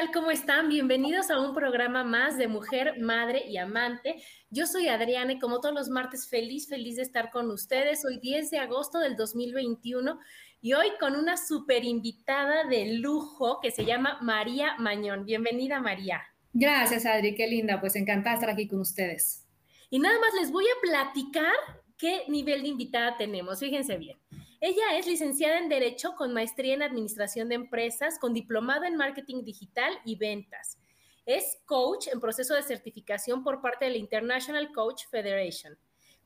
Tal? ¿Cómo están? Bienvenidos a un programa más de Mujer, Madre y Amante. Yo soy Adriana y como todos los martes, feliz, feliz de estar con ustedes. Hoy 10 de agosto del 2021 y hoy con una super invitada de lujo que se llama María Mañón. Bienvenida, María. Gracias, Adri, qué linda. Pues encantada estar aquí con ustedes. Y nada más les voy a platicar qué nivel de invitada tenemos. Fíjense bien. Ella es licenciada en Derecho con maestría en Administración de Empresas, con diplomado en Marketing Digital y Ventas. Es coach en proceso de certificación por parte de la International Coach Federation.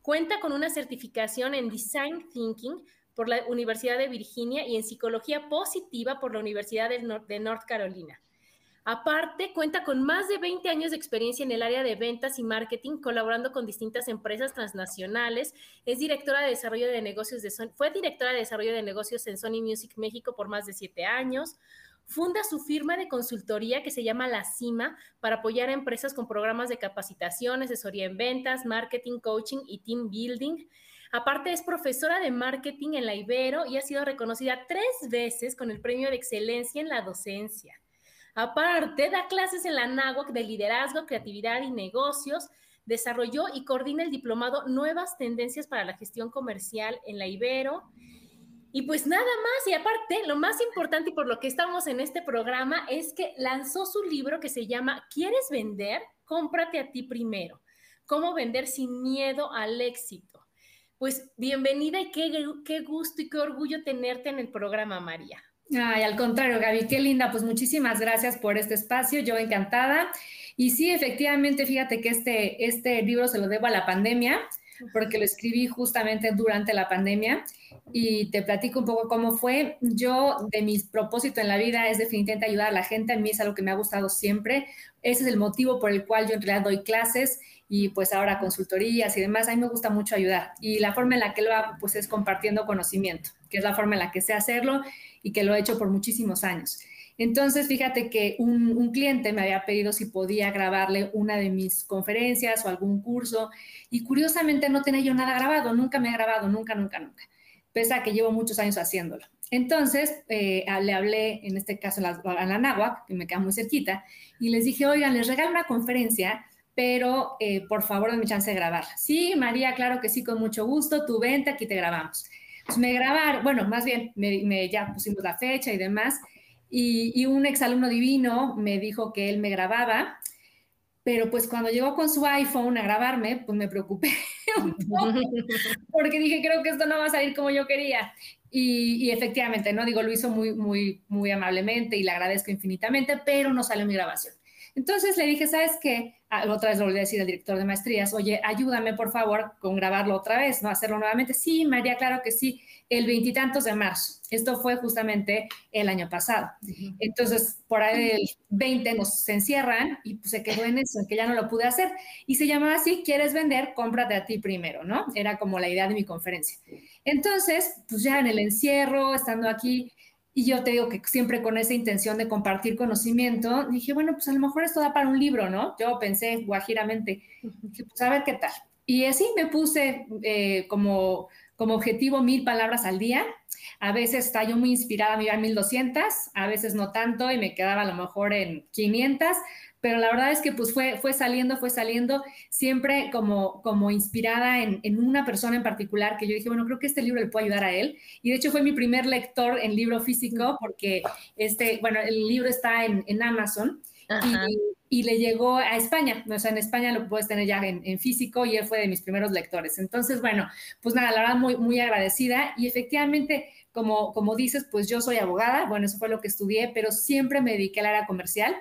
Cuenta con una certificación en Design Thinking por la Universidad de Virginia y en Psicología Positiva por la Universidad de, North Carolina. Aparte, cuenta con más de 20 años de experiencia en el área de ventas y marketing, colaborando con distintas empresas transnacionales. Es directora de desarrollo de negocios de Sony, fue directora de desarrollo de negocios en Sony Music México por más de siete años. Funda su firma de consultoría que se llama La Cima para apoyar a empresas con programas de capacitación, asesoría en ventas, marketing, coaching y team building. Aparte es profesora de marketing en la Ibero y ha sido reconocida tres veces con el premio de excelencia en la docencia. Aparte, da clases en la NAWAC de liderazgo, creatividad y negocios. Desarrolló y coordina el diplomado Nuevas Tendencias para la Gestión Comercial en la Ibero. Y pues nada más, y aparte, lo más importante y por lo que estamos en este programa es que lanzó su libro que se llama ¿Quieres vender? Cómprate a ti primero. Cómo vender sin miedo al éxito. Pues bienvenida y qué, qué gusto y qué orgullo tenerte en el programa, María. Ay, al contrario, Gaby, qué linda. Pues muchísimas gracias por este espacio. Yo encantada. Y sí, efectivamente, fíjate que este, este libro se lo debo a la pandemia, porque lo escribí justamente durante la pandemia. Y te platico un poco cómo fue. Yo, de mis propósitos en la vida es definitivamente ayudar a la gente. A mí es algo que me ha gustado siempre. Ese es el motivo por el cual yo en realidad doy clases y pues ahora consultorías y demás. A mí me gusta mucho ayudar. Y la forma en la que lo hago, pues es compartiendo conocimiento, que es la forma en la que sé hacerlo y que lo he hecho por muchísimos años. Entonces, fíjate que un, cliente me había pedido si podía grabarle una de mis conferencias o algún curso y curiosamente no tenía yo nada grabado, nunca me he grabado, nunca, nunca, nunca, pese a que llevo muchos años haciéndolo. Entonces, eh, le hablé, en este caso, a la, a Náhuac, que me queda muy cerquita, y les dije, oigan, les regalo una conferencia, pero eh, por favor, denme chance de grabarla. Sí, María, claro que sí, con mucho gusto, tu venta, aquí te grabamos. Pues me grabaron, bueno, más bien, me, ya pusimos la fecha y demás, y, y un exalumno divino me dijo que él me grababa, pero pues cuando llegó con su iPhone a grabarme, pues me preocupé un poco, porque dije, creo que esto no va a salir como yo quería. Y, y, efectivamente, no digo, lo hizo muy, muy, muy amablemente y le agradezco infinitamente, pero no salió mi grabación. Entonces le dije, ¿sabes qué? Ah, otra vez lo volví a decir al director de maestrías, oye, ayúdame por favor con grabarlo otra vez, ¿no? Hacerlo nuevamente. Sí, María, claro que sí, el veintitantos de marzo. Esto fue justamente el año pasado. Entonces, por ahí el 20 nos encierran y pues, se quedó en eso, en que ya no lo pude hacer. Y se llamaba así, ¿quieres vender? Cómprate a ti primero, ¿no? Era como la idea de mi conferencia. Entonces, pues ya en el encierro, estando aquí, y yo te digo que siempre con esa intención de compartir conocimiento, dije, bueno, pues a lo mejor esto da para un libro, ¿no? Yo pensé guajiramente, dije, pues a ver qué tal. Y así me puse eh, como, como objetivo mil palabras al día. A veces estaba yo muy inspirada, me iba a 1200, a veces no tanto y me quedaba a lo mejor en 500, pero la verdad es que pues fue, fue saliendo, fue saliendo, siempre como, como inspirada en, en, una persona en particular que yo dije, bueno, creo que este libro le puede ayudar a él. Y de hecho fue mi primer lector en libro físico porque este, bueno, el libro está en, en Amazon. Y, y, le llegó a España, o sea, en España lo puedes tener ya en, en, físico y él fue de mis primeros lectores. Entonces, bueno, pues nada, la verdad muy, muy agradecida y efectivamente, como, como dices, pues yo soy abogada, bueno, eso fue lo que estudié, pero siempre me dediqué al área comercial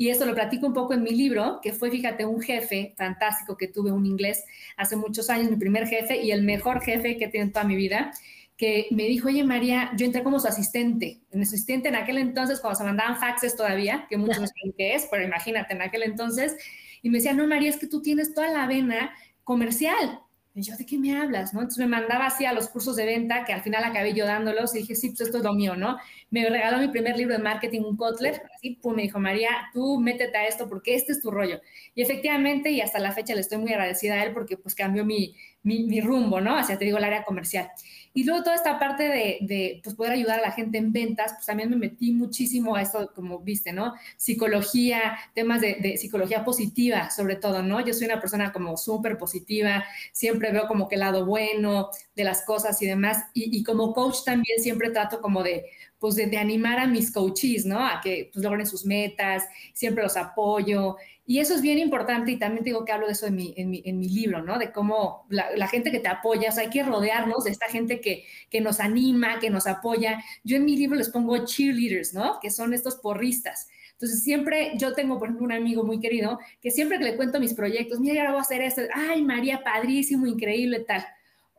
y esto lo platico un poco en mi libro, que fue, fíjate, un jefe fantástico que tuve, un inglés, hace muchos años, mi primer jefe y el mejor jefe que he tenido en toda mi vida, que me dijo, oye María, yo entré como su asistente, en asistente en aquel entonces, cuando se mandaban faxes todavía, que muchos no saben qué es, pero imagínate, en aquel entonces, y me decía, no María, es que tú tienes toda la vena comercial, y yo, ¿de qué me hablas? ¿no? Entonces me mandaba así a los cursos de venta, que al final acabé yo dándolos, y dije, sí, pues esto es lo mío, ¿no? Me regaló mi primer libro de marketing, un Kotler, así, pum, me dijo, María, tú métete a esto porque este es tu rollo. Y efectivamente, y hasta la fecha le estoy muy agradecida a él porque pues cambió mi, mi, rumbo, ¿no? Hacia, te digo, el área comercial. Y luego toda esta parte de, de pues, poder ayudar a la gente en ventas, pues también me metí muchísimo a esto, como viste, ¿no? Psicología, temas de, psicología positiva, sobre todo, ¿no? Yo soy una persona como súper positiva, siempre veo como que el lado bueno de las cosas y demás. Y como coach también siempre trato como de, pues de, de, animar a mis coaches, ¿no? A que pues logren sus metas, siempre los apoyo. Y eso es bien importante y también digo que hablo de eso en mi, en mi, en mi libro, ¿no? De cómo la, la, gente que te apoya, o sea, hay que rodearnos de esta gente que, que nos anima, que nos apoya. Yo en mi libro les pongo cheerleaders, ¿no? Que son estos porristas. Entonces, siempre yo tengo, por ejemplo, un amigo muy querido que siempre que le cuento mis proyectos, mira, ahora voy a hacer esto, ay, María, padrísimo, increíble, tal.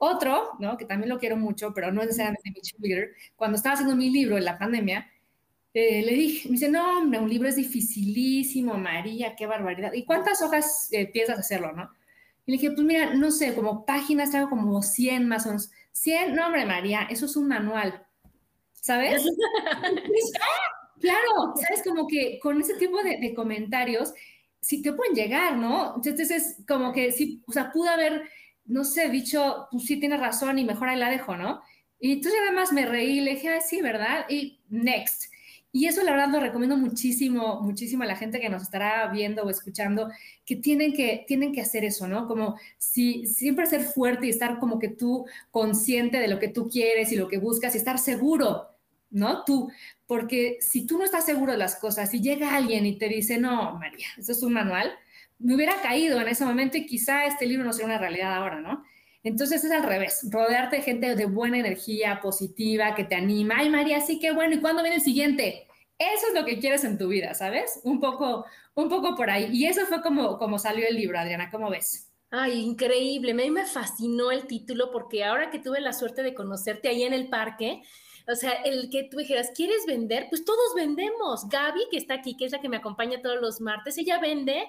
Otro, ¿no? Que también lo quiero mucho, pero no es necesariamente mi cheerleader, cuando estaba haciendo mi libro en la pandemia, eh, le dije, me dice, no, hombre, un libro es dificilísimo, María, qué barbaridad. ¿Y cuántas hojas eh, piensas hacerlo, no? Y le dije, pues mira, no sé, como páginas, traigo como 100 más o menos. 100, no, hombre, María, eso es un manual, ¿sabes? claro, ¿sabes? Como que con ese tipo de, de comentarios, sí te pueden llegar, ¿no? Entonces es como que sí, o sea, pude haber, no sé, dicho, pues sí tienes razón y mejor ahí la dejo, ¿no? Y entonces además me reí, le dije, ah, sí, ¿verdad? Y next. Y eso la verdad lo recomiendo muchísimo, muchísimo a la gente que nos estará viendo o escuchando, que tienen que, tienen que hacer eso, ¿no? Como si siempre ser fuerte y estar como que tú consciente de lo que tú quieres y lo que buscas y estar seguro, ¿no? Tú, porque si tú no estás seguro de las cosas y llega alguien y te dice, no, María, eso es un manual, me hubiera caído en ese momento y quizá este libro no sea una realidad ahora, ¿no? Entonces es al revés, rodearte de gente de buena energía, positiva, que te anima. Ay, María, sí, qué bueno. ¿Y cuándo viene el siguiente? Eso es lo que quieres en tu vida, ¿sabes? Un poco, un poco por ahí. Y eso fue como, como salió el libro, Adriana, ¿cómo ves? Ay, increíble. A mí me fascinó el título porque ahora que tuve la suerte de conocerte ahí en el parque, o sea, el que tú dijeras, ¿quieres vender? Pues todos vendemos. Gaby, que está aquí, que es la que me acompaña todos los martes, ella vende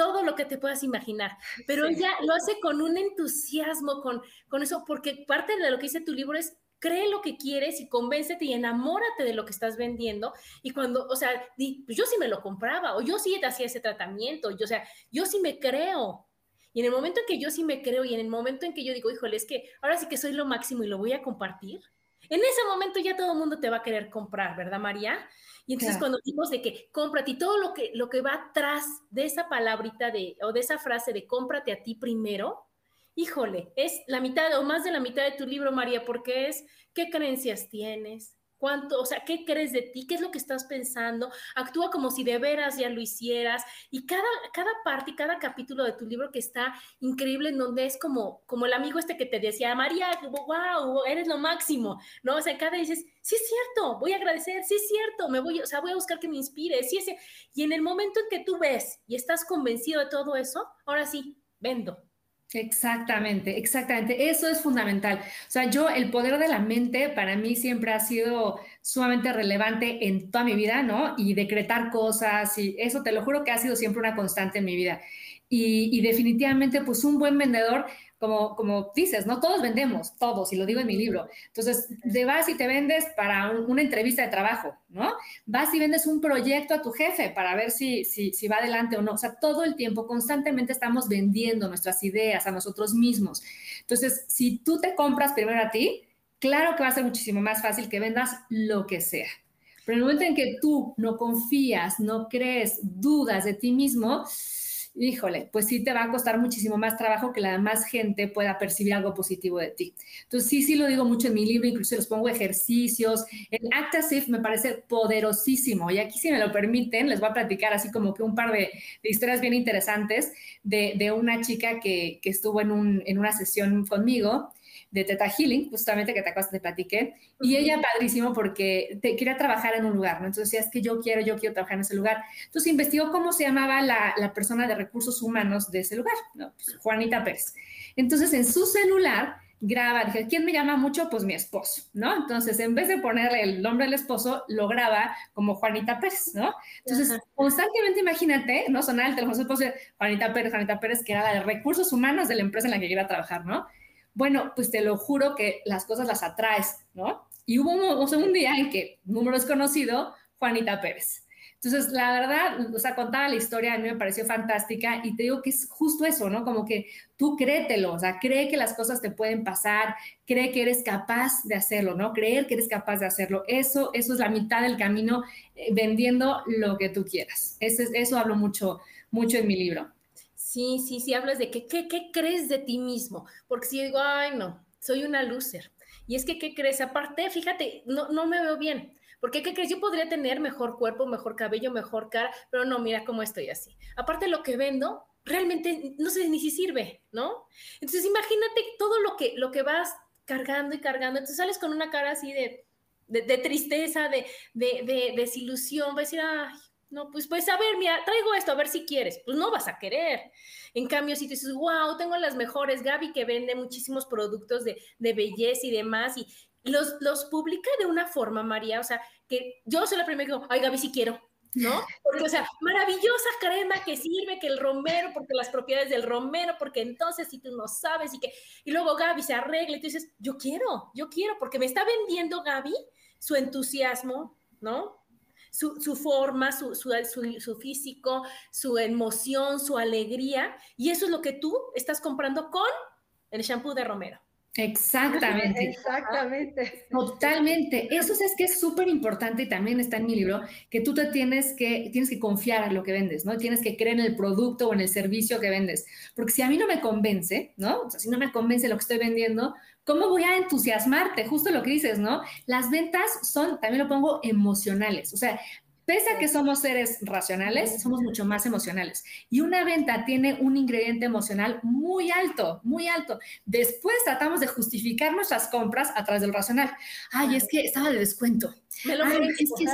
todo lo que te puedas imaginar, pero sí. ella lo hace con un entusiasmo, con, con eso, porque parte de lo que dice tu libro es cree lo que quieres y convéncete y enamórate de lo que estás vendiendo. Y cuando, o sea, di, pues yo sí me lo compraba, o yo sí hacía ese tratamiento, yo, o sea, yo sí me creo. Y en el momento en que yo sí me creo y en el momento en que yo digo, híjole, es que ahora sí que soy lo máximo y lo voy a compartir, en ese momento ya todo el mundo te va a querer comprar, ¿verdad, María? Y entonces claro. cuando decimos de que cómprate y todo lo que, lo que va atrás de esa palabrita de, o de esa frase de cómprate a ti primero, híjole, es la mitad o más de la mitad de tu libro, María, porque es qué creencias tienes, cuánto, o sea, qué crees de ti, qué es lo que estás pensando, actúa como si de veras ya lo hicieras y cada, cada parte y cada capítulo de tu libro que está increíble en donde es como, como el amigo este que te decía, María, wow, eres lo máximo, ¿no? O sea, cada dices, sí es cierto, voy a agradecer, sí es cierto, me voy, o sea, voy a buscar que me inspire, sí es cierto. Y en el momento en que tú ves y estás convencido de todo eso, ahora sí, vendo, Exactamente, exactamente. Eso es fundamental. O sea, yo, el poder de la mente para mí siempre ha sido sumamente relevante en toda mi vida, ¿no? Y decretar cosas y eso te lo juro que ha sido siempre una constante en mi vida. Y, y definitivamente, pues un buen vendedor como, como dices, ¿no? Todos vendemos, todos, y lo digo en mi libro. Entonces, te vas y te vendes para una entrevista de trabajo, ¿no? Vas y vendes un proyecto a tu jefe para ver si, si, si va adelante o no. O sea, todo el tiempo, constantemente estamos vendiendo nuestras ideas a nosotros mismos. Entonces, si tú te compras primero a ti, claro que va a ser muchísimo más fácil que vendas lo que sea. Pero en el momento en que tú no confías, no crees, dudas de ti mismo, híjole, pues sí te va a costar muchísimo más trabajo que la más gente pueda percibir algo positivo de ti. Entonces, sí, sí lo digo mucho en mi libro, incluso los pongo ejercicios. El Actasif me parece poderosísimo y aquí, si me lo permiten, les voy a platicar así como que un par de, historias bien interesantes de, una chica que, estuvo en, en una sesión conmigo de Teta Healing, justamente que te acuerdas de platiqué, y ella padrísimo porque te, quería trabajar en un lugar, ¿no? Entonces decía, es que yo quiero, yo quiero trabajar en ese lugar. Entonces investigó cómo se llamaba la, la persona de recursos humanos de ese lugar, ¿no? Pues, Juanita Pérez. Entonces en su celular graba, dije, ¿quién me llama mucho? Pues mi esposo, ¿no? Entonces, en vez de ponerle el nombre del esposo, lo graba como Juanita Pérez, ¿no? Entonces, constantemente imagínate, ¿no? Sonar el teléfono de su esposo, Juanita Pérez, Juanita Pérez, que era la de recursos humanos de la empresa en la que iba a trabajar, ¿no? Bueno, pues te lo juro que las cosas las atraes, ¿no? Y hubo un, día en que, número desconocido, Juanita Pérez. Entonces, la verdad, o sea, contaba la historia, a mí me pareció fantástica y te digo que es justo eso, ¿no? Como que tú créetelo, o sea, cree que las cosas te pueden pasar, cree que eres capaz de hacerlo, ¿no? Creer que eres capaz de hacerlo. Eso, eso es la mitad del camino eh, vendiendo lo que tú quieras. Eso, eso hablo mucho, mucho en mi libro. Sí, sí, sí, hablas de que, ¿qué, qué crees de ti mismo? Porque si digo, ay, no, soy una loser. Y es que, ¿qué crees? Aparte, fíjate, no, no me veo bien. Porque, ¿qué crees? Yo podría tener mejor cuerpo, mejor cabello, mejor cara, pero no, mira cómo estoy así. Aparte, lo que vendo realmente no sé ni si sirve, ¿no? Entonces, imagínate todo lo que, lo que vas cargando y cargando. Entonces, sales con una cara así de, de, tristeza, de, de, de, desilusión. Va a decir, ay, no, pues, pues a ver, mira, traigo esto, a ver si quieres. Pues no vas a querer. En cambio, si te dices, wow, tengo las mejores, Gaby que vende muchísimos productos de, belleza y demás, y los, los publica de una forma, María, o sea, que yo soy la primera que digo, ay, Gaby, si quiero, ¿no? Porque, o sea, maravillosa crema que sirve, que el romero, porque las propiedades del romero, porque entonces si tú no sabes y que, y luego Gaby se arregla y tú dices, yo quiero, yo quiero, porque me está vendiendo Gaby su entusiasmo, ¿no? Su, forma, su, su, físico, su emoción, su alegría. Y eso es lo que tú estás comprando con el shampoo de Romero. Exactamente. Exactamente. Totalmente. Eso es que es súper importante y también está en mi libro, que tú te tienes que, tienes que confiar en lo que vendes, ¿no? Tienes que creer en el producto o en el servicio que vendes. Porque si a mí no me convence, ¿no? O sea, si no me convence lo que estoy vendiendo, ¿cómo voy a entusiasmarte? Justo lo que dices, ¿no? Las ventas son, también lo pongo, emocionales. O sea, Pese a que somos seres racionales, somos mucho más emocionales. Y una venta tiene un ingrediente emocional muy alto, muy alto. Después tratamos de justificar nuestras compras a través del racional. Ay, es que estaba de descuento. Me lo Ay, es que,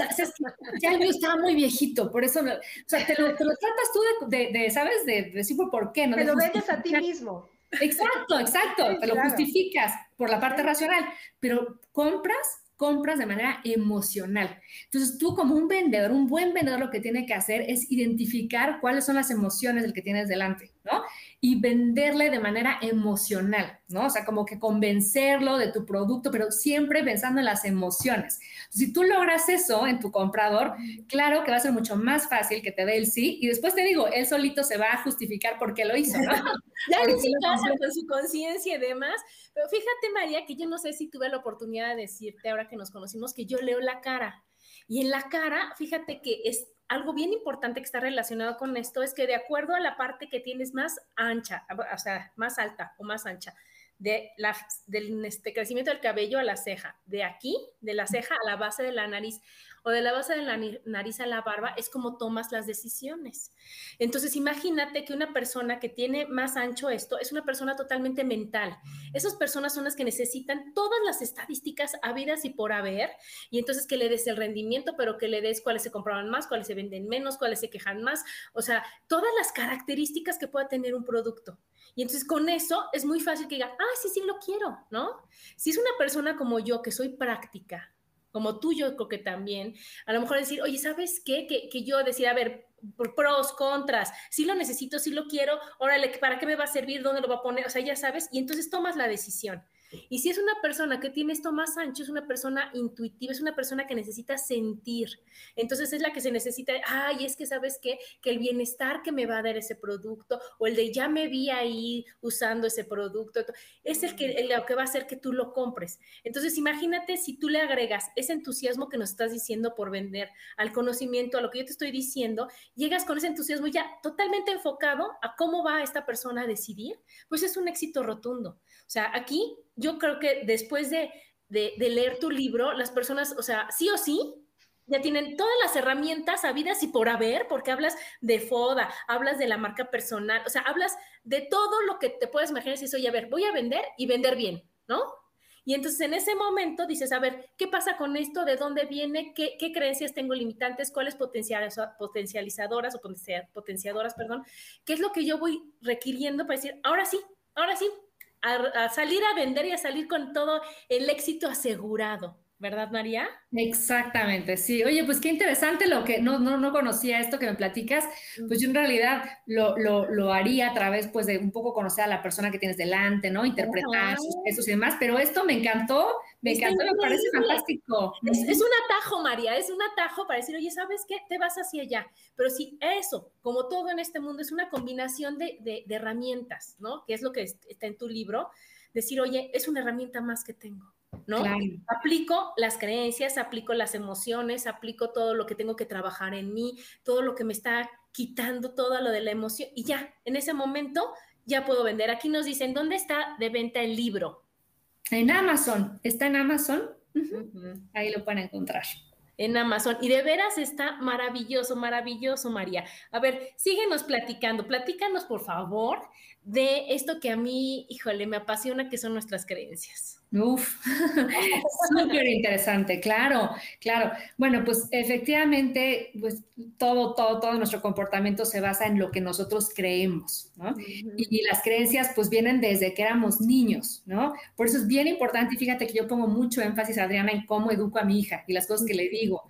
ya el mío estaba muy viejito, por eso, o sea, te lo, tratas tú de, ¿sabes? De, decir por qué. ¿no? Te lo vendes a ti mismo. Exacto, exacto, te lo justificas por la parte racional, pero compras compras de manera emocional. Entonces, tú como un vendedor, un buen vendedor lo que tiene que hacer es identificar cuáles son las emociones del que tienes delante, ¿no? Y venderle de manera emocional, ¿no? O sea, como que convencerlo de tu producto, pero siempre pensando en las emociones. si tú logras eso en tu comprador, claro que va a ser mucho más fácil que te dé el sí y después te digo, él solito se va a justificar por qué lo hizo, ¿no? ya en casa con su conciencia y demás, pero fíjate María que yo no sé si tuve la oportunidad de decirte ahora que nos conocimos que yo leo la cara. Y en la cara, fíjate que es algo bien importante que está relacionado con esto, es que de acuerdo a la parte que tienes más ancha, o sea, más alta o más ancha, de la, del este, crecimiento del cabello a la ceja, de aquí, de la ceja a la base de la nariz, o de la base de la nariz a la barba, es como tomas las decisiones. Entonces, imagínate que una persona que tiene más ancho esto es una persona totalmente mental. Esas personas son las que necesitan todas las estadísticas habidas y por haber, y entonces que le des el rendimiento, pero que le des cuáles se compraban más, cuáles se venden menos, cuáles se quejan más, o sea, todas las características que pueda tener un producto. Y entonces con eso es muy fácil que diga, ah, sí, sí lo quiero, ¿no? Si es una persona como yo, que soy práctica, como tú, yo creo que también, a lo mejor decir, oye, ¿sabes qué? Que, que yo decir, a ver, pros, contras, si lo necesito, si lo quiero, órale, ¿para qué me va a servir? ¿Dónde lo va a poner? O sea, ya sabes, y entonces tomas la decisión. Y si es una persona que tiene esto más ancho, es una persona intuitiva, es una persona que necesita sentir. Entonces es la que se necesita, ay, es que sabes qué, que el bienestar que me va a dar ese producto o el de ya me vi ahí usando ese producto, es el que, el, que va a hacer que tú lo compres. Entonces imagínate si tú le agregas ese entusiasmo que nos estás diciendo por vender al conocimiento, a lo que yo te estoy diciendo, llegas con ese entusiasmo ya totalmente enfocado a cómo va esta persona a decidir, pues es un éxito rotundo. O sea, aquí yo creo que después de, leer tu libro, las personas, o sea, sí o sí, ya tienen todas las herramientas habidas y por haber, porque hablas de FODA, hablas de la marca personal, o sea, hablas de todo lo que te puedes imaginar si dices, oye, a ver, voy a vender y vender bien, ¿no? Y entonces en ese momento dices, a ver, ¿qué pasa con esto? ¿De dónde viene? ¿Qué, creencias tengo limitantes? ¿Cuáles potencializadoras o potenciadoras, perdón? ¿Qué es lo que yo voy requiriendo para decir, ahora sí, ahora sí, a, salir a vender y a salir con todo el éxito asegurado. ¿Verdad, María? Exactamente, sí. Oye, pues qué interesante lo que no, no, no conocía esto que me platicas. Pues yo en realidad lo, lo, lo, haría a través pues de un poco conocer a la persona que tienes delante, ¿no? Interpretar sus pesos y demás. Pero esto me encantó, me encantó, me parece fantástico. Es, es, un atajo, María, es un atajo para decir, oye, ¿sabes qué? Te vas hacia allá. Pero si eso, como todo en este mundo, es una combinación de, de, de herramientas, ¿no? Que es lo que está en tu libro, decir, oye, es una herramienta más que tengo. ¿No? Aplico las creencias, aplico las emociones, aplico todo lo que tengo que trabajar en mí, todo lo que me está quitando todo lo de la emoción y ya, en ese momento ya puedo vender. Aquí nos dicen, ¿dónde está de venta el libro? En Amazon, está en Amazon, ahí lo pueden encontrar en Amazon. Y de veras está maravilloso, maravilloso, María. A ver, síguenos platicando, platícanos por favor de esto que a mí, híjole, me apasiona, que son nuestras creencias. Uf, súper interesante, claro, claro. Bueno, pues efectivamente, pues todo, todo, todo nuestro comportamiento se basa en lo que nosotros creemos, ¿no? y, las creencias pues vienen desde que éramos niños, ¿no? Por eso es bien importante y fíjate que yo pongo mucho énfasis, Adriana, en cómo educo a mi hija y las cosas que le digo,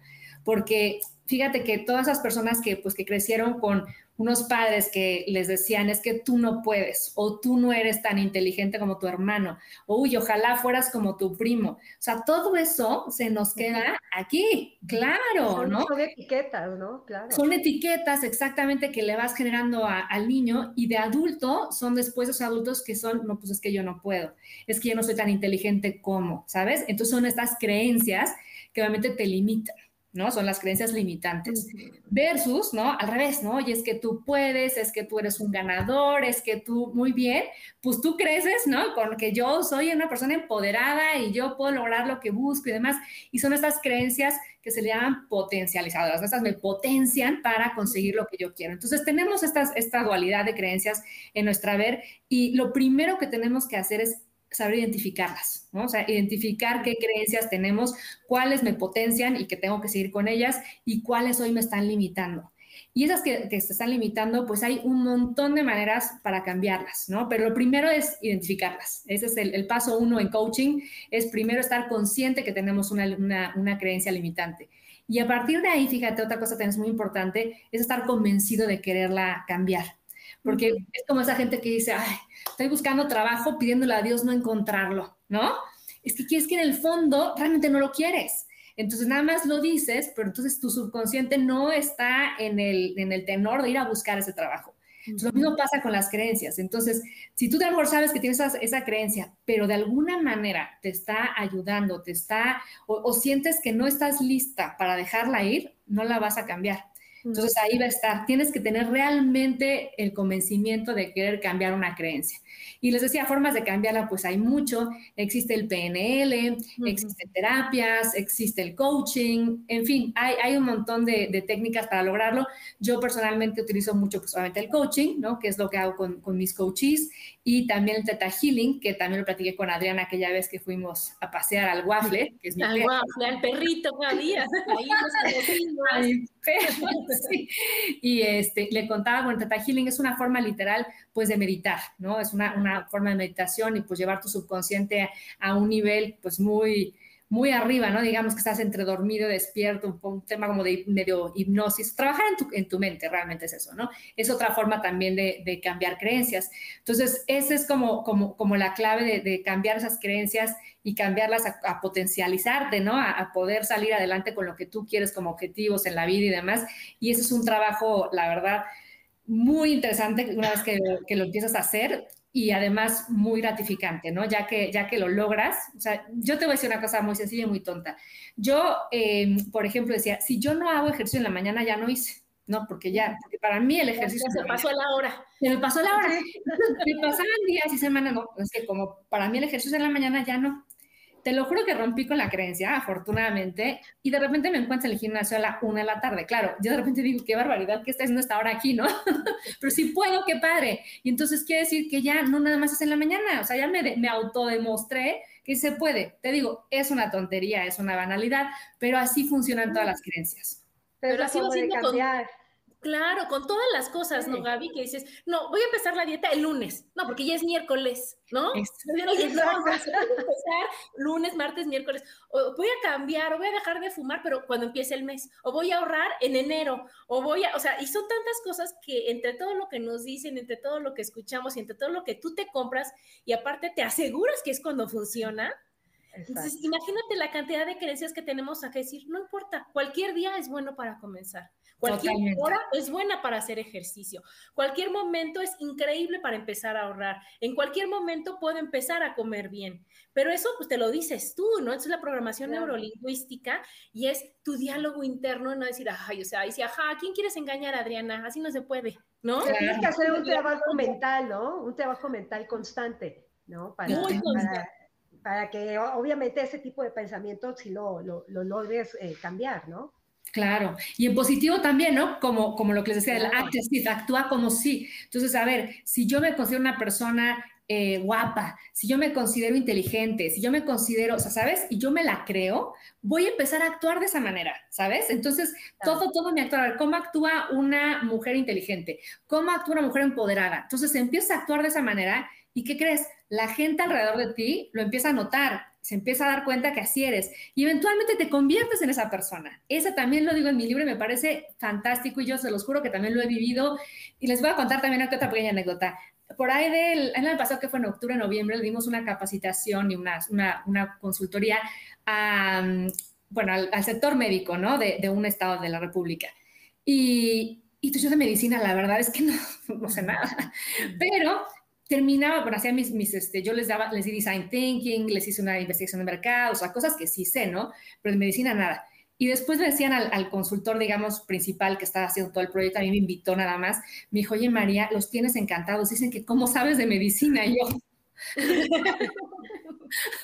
porque fíjate que todas esas personas que pues que crecieron con unos padres que les decían es que tú no puedes o tú no eres tan inteligente como tu hermano o uy, ojalá fueras como tu primo. O sea, todo eso se nos queda aquí, claro, ¿no? Son etiquetas, ¿no? Claro. Son etiquetas exactamente que le vas generando al niño y de adulto son después esos adultos que son, no, pues es que yo no puedo, es que yo no soy tan inteligente como, ¿sabes? Entonces son estas creencias que obviamente te limitan. ¿No? Son las creencias limitantes. Versus, ¿no? Al revés, ¿no? Y es que tú puedes, es que tú eres un ganador, es que tú, muy bien, pues tú creces, ¿no? Con que yo soy una persona empoderada y yo puedo lograr lo que busco y demás. Y son estas creencias que se le llaman potencializadoras, estas me potencian para conseguir lo que yo quiero. Entonces tenemos estas, esta dualidad de creencias en nuestra ver y lo primero que tenemos que hacer es saber identificarlas, ¿no? O sea, identificar qué creencias tenemos, cuáles me potencian y que tengo que seguir con ellas y cuáles hoy me están limitando. Y esas que, que se están limitando, pues hay un montón de maneras para cambiarlas, ¿no? Pero lo primero es identificarlas. Ese es el, paso uno en coaching, es primero estar consciente que tenemos una, una, una creencia limitante. Y a partir de ahí, fíjate, otra cosa que es muy importante, es estar convencido de quererla cambiar. Porque es como esa gente que dice, ay, estoy buscando trabajo pidiéndole a Dios no encontrarlo, ¿no? Es que quieres que en el fondo realmente no lo quieres. Entonces nada más lo dices, pero entonces tu subconsciente no está en el, en el tenor de ir a buscar ese trabajo. lo mismo pasa con las creencias. Entonces, si tú de mejor sabes que tienes esa, esa, creencia, pero de alguna manera te está ayudando, te está, o sientes que no estás lista para dejarla ir, no la vas a cambiar. Entonces ahí va a estar. Tienes que tener realmente el convencimiento de querer cambiar una creencia. Y les decía, formas de cambiarla, pues hay mucho. Existe el PNL, existen terapias, existe el coaching, en fin, hay, hay un montón de, de, técnicas para lograrlo. Yo personalmente utilizo mucho, pues obviamente el coaching, ¿no? Que es lo que hago con, con mis coaches y también el Teta Healing, que también lo platiqué con Adriana aquella vez que fuimos a pasear al waffle, que es mi Al waffle, al perrito María, ahí perro, sí. Y este, le contaba, bueno, Teta Healing es una forma literal, pues, de meditar, ¿no? Es una, una forma de meditación y pues llevar tu subconsciente a un nivel, pues, muy muy arriba, ¿no? Digamos que estás entre dormido despierto, un, tema como de medio hipnosis. Trabajar en tu, en mente realmente es eso, ¿no? Es otra forma también de, cambiar creencias. Entonces, esa es como, como, como la clave de, cambiar esas creencias y cambiarlas a, potencializarte, ¿no? A, a, poder salir adelante con lo que tú quieres como objetivos en la vida y demás. Y eso es un trabajo, la verdad, muy interesante una vez que, que lo empiezas a hacer y además muy gratificante, ¿no? Ya que, ya que lo logras. O sea, yo te voy a decir una cosa muy sencilla y muy tonta. Yo, em, por ejemplo, decía, si yo no hago ejercicio en la mañana, ya no hice. No, porque ya, porque para mí el ejercicio... se pasó la hora. Se me pasó la hora. me pasaban días y semanas, no, es que como para mí el ejercicio en la mañana ya no te lo juro que rompí con la creencia, afortunadamente, y de repente me encuentro en el gimnasio a la una de la tarde. Claro, yo de repente digo, qué barbaridad que está haciendo esta hora aquí, ¿no? Pero si puedo, qué padre. Y entonces quiere decir que ya no nada más es en la mañana, o sea, ya me, me autodemostré que se puede. Te digo, es una tontería, es una banalidad, pero así funcionan todas las creencias. Pero, así lo siento cambiar. Claro, con todas las cosas, ¿no, Gaby? Que dices, no, voy a empezar la dieta el lunes, no, porque ya es miércoles, ¿no? Voy a empezar lunes, martes, miércoles, o voy a cambiar, o voy a dejar de fumar, pero cuando empiece el mes, o voy a ahorrar en enero, o voy a, o sea, y son tantas cosas que entre todo lo que nos dicen, entre todo lo que escuchamos y entre todo lo que tú te compras, y aparte te aseguras que es cuando funciona, entonces, imagínate la cantidad de creencias que tenemos a que decir, no importa, cualquier día es bueno para comenzar. Cualquier hora es buena para hacer ejercicio. Cualquier momento es increíble para empezar a ahorrar. En cualquier momento puedo empezar a comer bien. Pero eso pues te lo dices tú, ¿no? Es la programación neurolingüística y es tu diálogo interno, no decir, ay, o sea, dice, ajá, ¿quién quieres engañar, Adriana? Así no se puede, ¿no? Tienes que hacer un trabajo mental, ¿no? Un trabajo mental constante, ¿no? Para, para, que obviamente ese tipo de pensamientos si lo, lo, logres eh, cambiar, ¿no? Claro, y en positivo también, ¿no? Como, como lo que les decía, el act actúa como sí. Entonces, a ver, si yo me considero una persona eh, guapa, si yo me considero inteligente, si yo me considero, o sea, ¿sabes? Y yo me la creo, voy a empezar a actuar de esa manera, ¿sabes? Entonces, todo, todo me actúa. ¿Cómo actúa una mujer inteligente? ¿Cómo actúa una mujer empoderada? Entonces, empieza a actuar de esa manera y ¿qué crees? La gente alrededor de ti lo empieza a notar se empieza a dar cuenta que así eres y eventualmente te conviertes en esa persona. Esa también lo digo en mi libro y me parece fantástico y yo se los juro que también lo he vivido y les voy a contar también otra pequeña anécdota. Por ahí del el año pasado, que fue en octubre, noviembre, le dimos una capacitación y una, una, consultoría a, bueno, al, sector médico, ¿no? De, de, un estado de la República. Y, y yo de medicina, la verdad es que no, no sé nada. Pero terminaba, bueno, hacía mis, mis, este, yo les daba, les di design thinking, les hice una investigación de mercado, o sea, cosas que sí sé, ¿no? Pero de medicina nada. Y después me decían al, consultor, digamos, principal que estaba haciendo todo el proyecto, a mí me invitó nada más, me dijo, oye María, los tienes encantados, dicen que cómo sabes de medicina, y yo...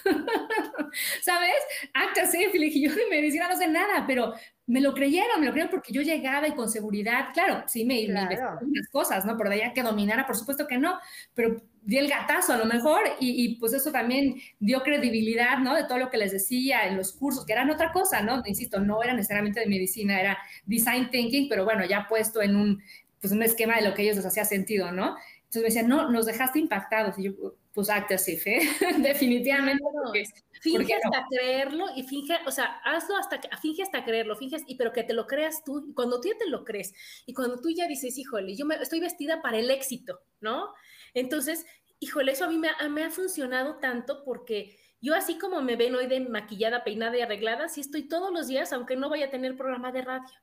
¿Sabes? Acta sí, yo de medicina no sé nada, pero me lo creyeron, me lo creyeron porque yo llegaba y con seguridad, claro, sí me, claro. unas cosas, ¿no? De allá que dominara, por supuesto que no, pero di el gatazo a lo mejor y, y, pues eso también dio credibilidad, ¿no? De todo lo que les decía en los cursos, que eran otra cosa, ¿no? Insisto, no era necesariamente de medicina, era design thinking, pero bueno, ya puesto en un, pues un esquema de lo que ellos les hacía sentido, ¿no? Entonces me decían, no, nos dejaste impactados. Y yo, pues acte así, ¿eh? definitivamente. finge hasta creerlo y finge, o sea, hazlo hasta, que, finge hasta creerlo, finges, y, pero que te lo creas tú, y cuando tú ya te lo crees, y cuando tú ya dices, híjole, yo me, estoy vestida para el éxito, ¿no? Entonces, híjole, eso a mí me, me ha funcionado tanto porque yo así como me ven hoy de maquillada, peinada y arreglada, sí estoy todos los días, aunque no vaya a tener programa de radio.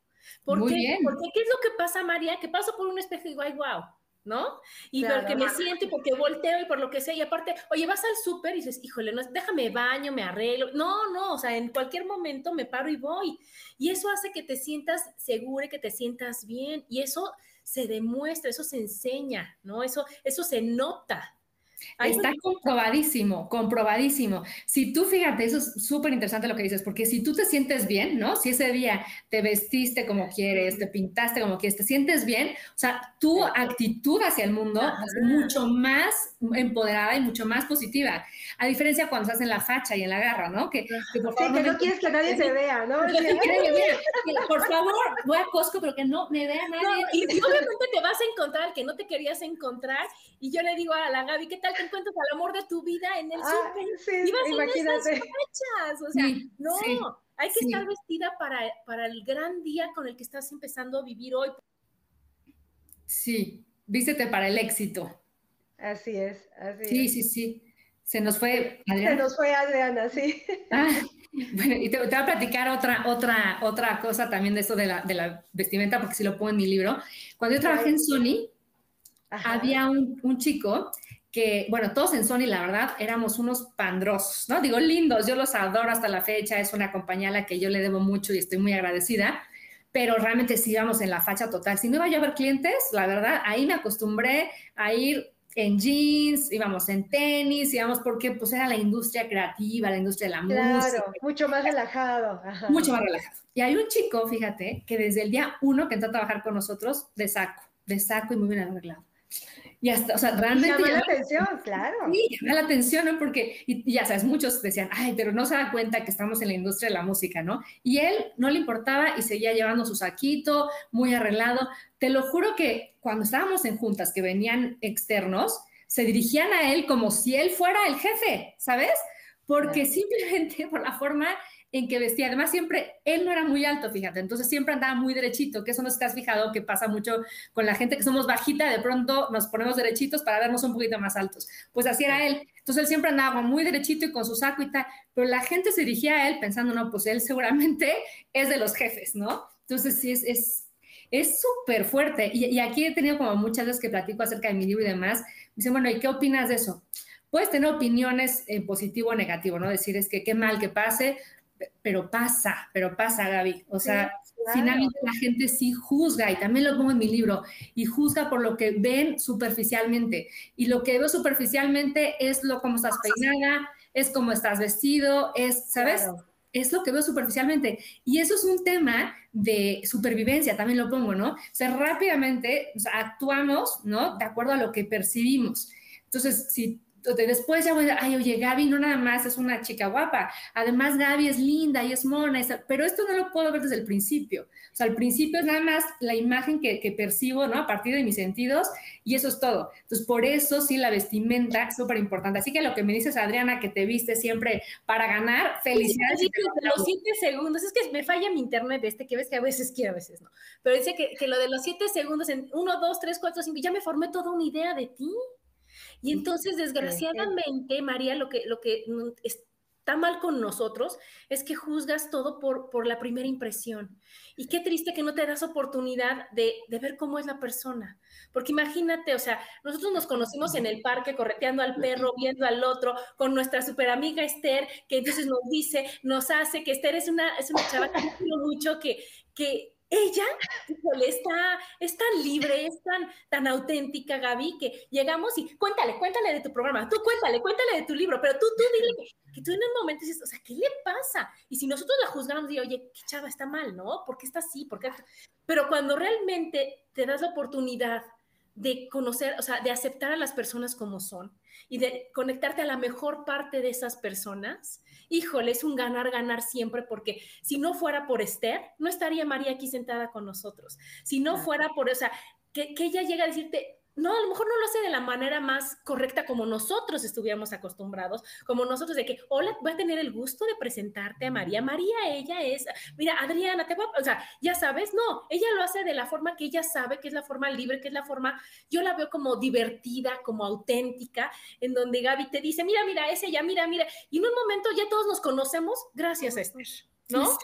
¿Por Muy qué? Bien. Porque ¿qué es lo que pasa, María? Que paso por un espejo y digo, ay, wow, ¿no? Y porque me siento y porque volteo y por lo que sea. Y aparte, oye, vas al súper y dices, híjole, no, déjame baño, me arreglo. No, no, o sea, en cualquier momento me paro y voy. Y eso hace que te sientas segura, que te sientas bien. Y eso se demuestra, eso se enseña, ¿no? Eso, eso se nota. Está comprobadísimo, comprobadísimo. Si tú fíjate, eso es súper interesante lo que dices, porque si tú te sientes bien, ¿no? Si ese día te vestiste como quieres, te pintaste como quieres, te sientes bien, o sea, tu actitud hacia el mundo es mucho más empoderada y mucho más positiva. A diferencia cuando estás en la facha y en la garra, ¿no? Que, por favor, que no, quieres que nadie te vea, ¿no? por favor, voy a Costco, pero que no me vea nadie. y obviamente te vas a encontrar que no te querías encontrar. Y yo le digo a la Gaby, ¿qué tal que encuentras al amor de tu vida en el ah, súper. y vas imagínate. en esas fechas. O sea, no, hay que estar vestida para, para el gran día con el que estás empezando a vivir hoy. Sí, vístete para el éxito. Así es, así sí, es. Sí, sí, sí. Se nos fue Adriana. Se nos fue Adriana, sí. Ah, bueno, y te, voy a platicar otra, otra, otra cosa también de eso de la, de la vestimenta, porque sí lo pongo en mi libro. Cuando yo trabajé en Sony, había un, un, chico que, bueno, todos en Sony, la verdad, éramos unos pandrosos, ¿no? Digo, lindos, yo los adoro hasta la fecha, es una compañía a la que yo le debo mucho y estoy muy agradecida, pero realmente sí íbamos en la facha total. Si no iba yo a ver clientes, la verdad, ahí me acostumbré a ir en jeans, íbamos en tenis, íbamos porque pues era la industria creativa, la industria de la música. mucho más relajado. Mucho más relajado. Y hay un chico, fíjate, que desde el día uno que entró a trabajar con nosotros, de saco, de saco y muy bien arreglado. Y hasta, o sea, realmente... Llama la atención, claro. Sí, llama la atención, ¿no? Porque, y, ya sabes, muchos decían, ay, pero no se da cuenta que estamos en la industria de la música, ¿no? Y él no le importaba y seguía llevando su saquito, muy arreglado. Te lo juro que cuando estábamos en juntas que venían externos, se dirigían a él como si él fuera el jefe, ¿sabes? Porque simplemente por la forma en que vestía. Además, siempre, él no era muy alto, fíjate, entonces siempre andaba muy derechito, que eso no has fijado que pasa mucho con la gente que somos bajita, de pronto nos ponemos derechitos para vernos un poquito más altos. Pues así era él. Entonces él siempre andaba muy derechito y con su saco y tal, pero la gente se dirigía a él pensando, no, pues él seguramente es de los jefes, ¿no? Entonces sí, es... es es súper fuerte. Y, aquí he tenido como muchas veces que platico acerca de mi libro y demás. Me dicen, bueno, ¿y qué opinas de eso? Puedes tener opiniones en positivo o negativo, ¿no? Decir es que qué mal que pase, pero pasa, pero pasa, Gaby. O sea, finalmente la gente sí juzga, y también lo pongo en mi libro, y juzga por lo que ven superficialmente. Y lo que veo superficialmente es lo como estás peinada, es como estás vestido, es, ¿sabes? Es lo que veo superficialmente. Y eso es un tema de supervivencia, también lo pongo, ¿no? O sea, rápidamente actuamos, ¿no? De acuerdo a lo que percibimos. Entonces, si después ya voy a ay, oye, Gaby no nada más es una chica guapa, además Gaby es linda y es mona, pero esto no lo puedo ver desde el principio. O sea, al principio es nada más la imagen que, percibo, ¿no? A partir de mis sentidos y eso es todo. Entonces, por eso sí la vestimenta es súper importante. Así que lo que me dices, Adriana, que te viste siempre para ganar, felicidades. Sí, los siete segundos, es que me falla mi internet este, que ves que a veces quiero, a veces no. Pero dice que, que lo de los siete segundos en uno, dos, tres, cuatro, cinco, ya me formé toda una idea de ti. Y entonces, desgraciadamente, María, lo que, lo que está mal con nosotros es que juzgas todo por, por la primera impresión. Y qué triste que no te das oportunidad de, de, ver cómo es la persona. Porque imagínate, o sea, nosotros nos conocimos en el parque, correteando al perro, viendo al otro, con nuestra super amiga Esther, que entonces nos dice, nos hace que Esther es una, es una chava que quiero mucho, que, que ella, está, es tan libre, es tan, tan auténtica, Gaby, que llegamos y cuéntale, cuéntale de tu programa, tú cuéntale, cuéntale de tu libro, pero tú, tú dile que, tú en un momento dices, o sea, ¿qué le pasa? Y si nosotros la juzgamos, digo, oye, qué chava está mal, ¿no? ¿Por qué está así? ¿Por qué? Pero cuando realmente te das la oportunidad de conocer, o sea, de aceptar a las personas como son y de conectarte a la mejor parte de esas personas, híjole, es un ganar, ganar siempre, porque si no fuera por Esther, no estaría María aquí sentada con nosotros. Si no fuera por, o sea, que, que ella llega a decirte, no, a lo mejor no lo hace de la manera más correcta como nosotros estuviéramos acostumbrados, como nosotros de que, hola, voy a tener el gusto de presentarte a María. María, ella es, mira, Adriana, te voy a, o sea, ya sabes, no, ella lo hace de la forma que ella sabe, que es la forma libre, que es la forma, yo la veo como divertida, como auténtica, en donde Gaby te dice, mira, mira, es ella, mira, mira, y en un momento ya todos nos conocemos gracias a Esther, ¿no?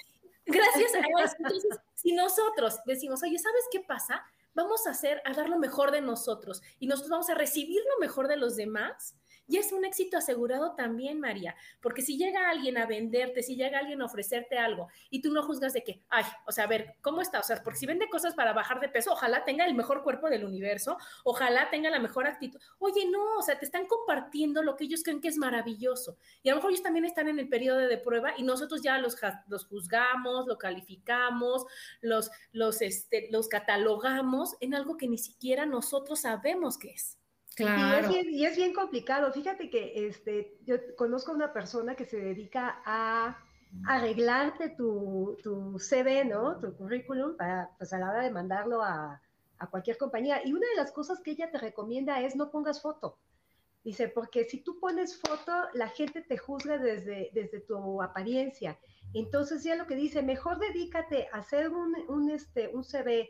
Gracias a eso. Entonces, si nosotros decimos, oye, ¿sabes qué pasa? Vamos a hacer, a dar lo mejor de nosotros y nosotros vamos a recibir lo mejor de los demás, y es un éxito asegurado también, María, porque si llega alguien a venderte, si llega alguien a ofrecerte algo y tú no juzgas de que, ay, o sea, a ver, ¿cómo está? O sea, porque si vende cosas para bajar de peso, ojalá tenga el mejor cuerpo del universo, ojalá tenga la mejor actitud. Oye, no, o sea, te están compartiendo lo que ellos creen que es maravilloso. Y a lo mejor ellos también están en el periodo de prueba y nosotros ya los, los juzgamos, lo calificamos, los, los, este, los catalogamos en algo que ni siquiera nosotros sabemos qué es. Claro. Y es, bien, complicado. Fíjate que este, yo conozco a una persona que se dedica a arreglarte tu, tu CV, ¿no? Tu currículum para, pues a la hora de mandarlo a, a, cualquier compañía. Y una de las cosas que ella te recomienda es no pongas foto. Dice, porque si tú pones foto, la gente te juzga desde, desde tu apariencia. Entonces ya lo que dice, mejor dedícate a hacer un, un, este, un CV